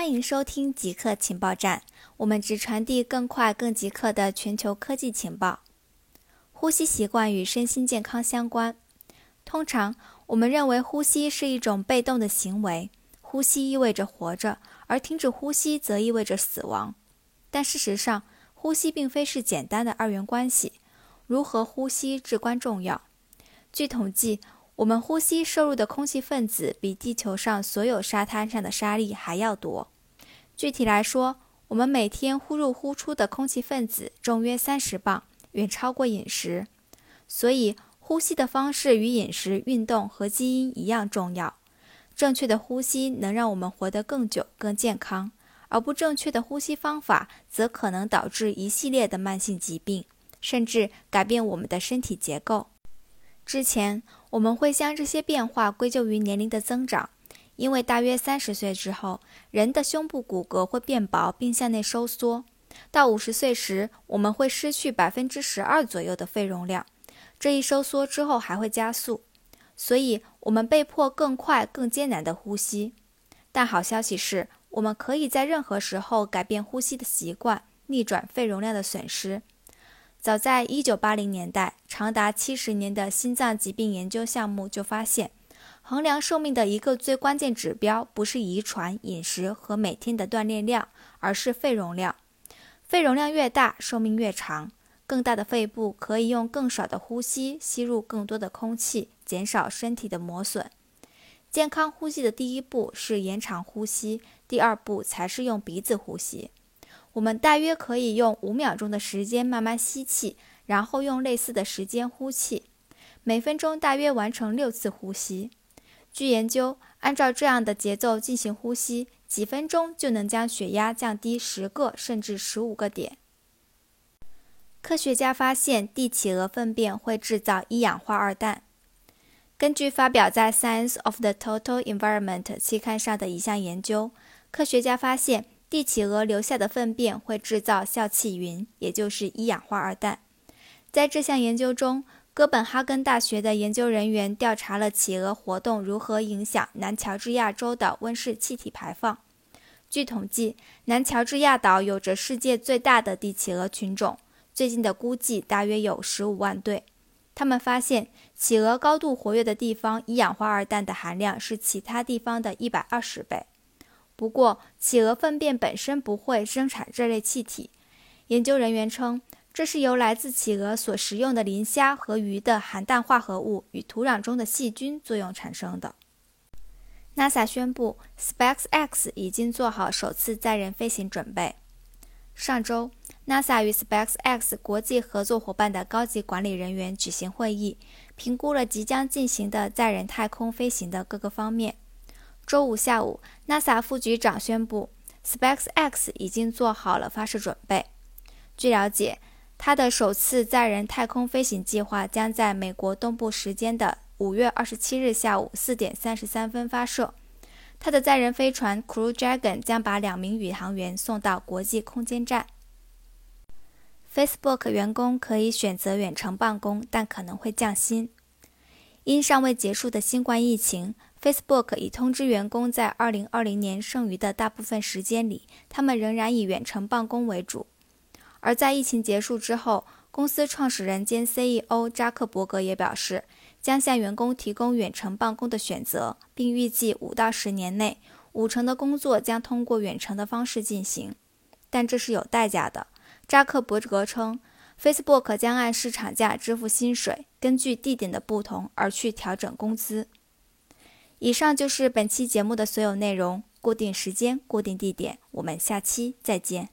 欢迎收听极客情报站，我们只传递更快、更即刻的全球科技情报。呼吸习惯与身心健康相关。通常，我们认为呼吸是一种被动的行为，呼吸意味着活着，而停止呼吸则意味着死亡。但事实上，呼吸并非是简单的二元关系，如何呼吸至关重要。据统计，我们呼吸摄入的空气分子比地球上所有沙滩上的沙粒还要多。具体来说，我们每天呼入呼出的空气分子重约三十磅，远超过饮食。所以，呼吸的方式与饮食、运动和基因一样重要。正确的呼吸能让我们活得更久、更健康，而不正确的呼吸方法则可能导致一系列的慢性疾病，甚至改变我们的身体结构。之前我们会将这些变化归咎于年龄的增长，因为大约三十岁之后，人的胸部骨骼会变薄并向内收缩。到五十岁时，我们会失去百分之十二左右的肺容量。这一收缩之后还会加速，所以我们被迫更快、更艰难地呼吸。但好消息是，我们可以在任何时候改变呼吸的习惯，逆转肺容量的损失。早在1980年代，长达70年的心脏疾病研究项目就发现，衡量寿命的一个最关键指标不是遗传、饮食和每天的锻炼量，而是肺容量。肺容量越大，寿命越长。更大的肺部可以用更少的呼吸吸入更多的空气，减少身体的磨损。健康呼吸的第一步是延长呼吸，第二步才是用鼻子呼吸。我们大约可以用五秒钟的时间慢慢吸气，然后用类似的时间呼气，每分钟大约完成六次呼吸。据研究，按照这样的节奏进行呼吸，几分钟就能将血压降低十个甚至十五个点。科学家发现，帝企鹅粪便会制造一氧化二氮。根据发表在《Science of the Total Environment》期刊上的一项研究，科学家发现。帝企鹅留下的粪便会制造笑气云，也就是一氧化二氮。在这项研究中，哥本哈根大学的研究人员调查了企鹅活动如何影响南乔治亚州的温室气体排放。据统计，南乔治亚岛有着世界最大的帝企鹅群种，最近的估计大约有十五万对。他们发现，企鹅高度活跃的地方，一氧化二氮的含量是其他地方的一百二十倍。不过，企鹅粪便本身不会生产这类气体。研究人员称，这是由来自企鹅所食用的磷虾和鱼的含氮化合物与土壤中的细菌作用产生的。NASA 宣布，SpaceX 已经做好首次载人飞行准备。上周，NASA 与 SpaceX 国际合作伙伴的高级管理人员举行会议，评估了即将进行的载人太空飞行的各个方面。周五下午，NASA 副局长宣布，SpaceX 已经做好了发射准备。据了解，它的首次载人太空飞行计划将在美国东部时间的五月二十七日下午四点三十三分发射。它的载人飞船 Crew Dragon 将把两名宇航员送到国际空间站。Facebook 员工可以选择远程办公，但可能会降薪。因尚未结束的新冠疫情。Facebook 已通知员工，在2020年剩余的大部分时间里，他们仍然以远程办公为主。而在疫情结束之后，公司创始人兼 CEO 扎克伯格也表示，将向员工提供远程办公的选择，并预计五到十年内，五成的工作将通过远程的方式进行。但这是有代价的。扎克伯格称，Facebook 将按市场价支付薪水，根据地点的不同而去调整工资。以上就是本期节目的所有内容。固定时间，固定地点，我们下期再见。